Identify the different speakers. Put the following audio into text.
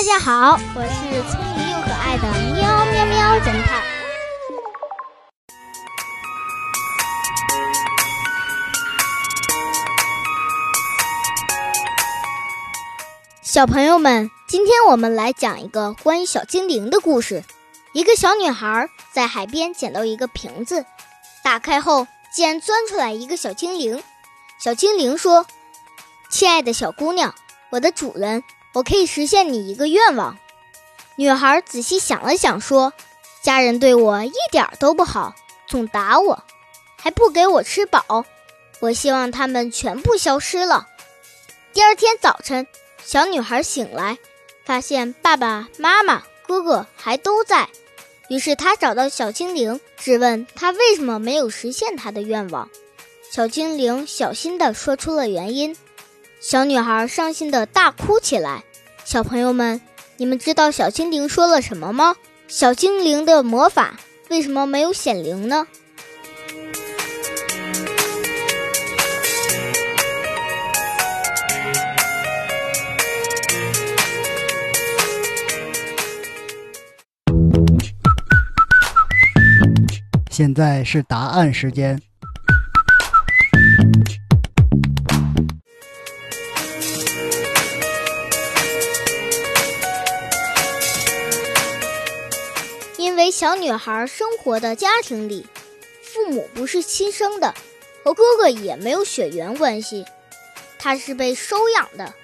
Speaker 1: 大家好，我是聪明又可爱的喵喵喵侦探。小朋友们，今天我们来讲一个关于小精灵的故事。一个小女孩在海边捡到一个瓶子，打开后竟然钻出来一个小精灵。小精灵说：“亲爱的小姑娘，我的主人，我可以实现你一个愿望。”女孩仔细想了想，说：“家人对我一点都不好，总打我，还不给我吃饱。我希望他们全部消失了。”第二天早晨，小女孩醒来，发现爸爸妈妈。哥哥还都在，于是她找到小精灵，质问他为什么没有实现他的愿望。小精灵小心地说出了原因，小女孩伤心的大哭起来。小朋友们，你们知道小精灵说了什么吗？小精灵的魔法为什么没有显灵呢？
Speaker 2: 现在是答案时间。
Speaker 1: 为小女孩生活的家庭里，父母不是亲生的，和哥哥也没有血缘关系，她是被收养的。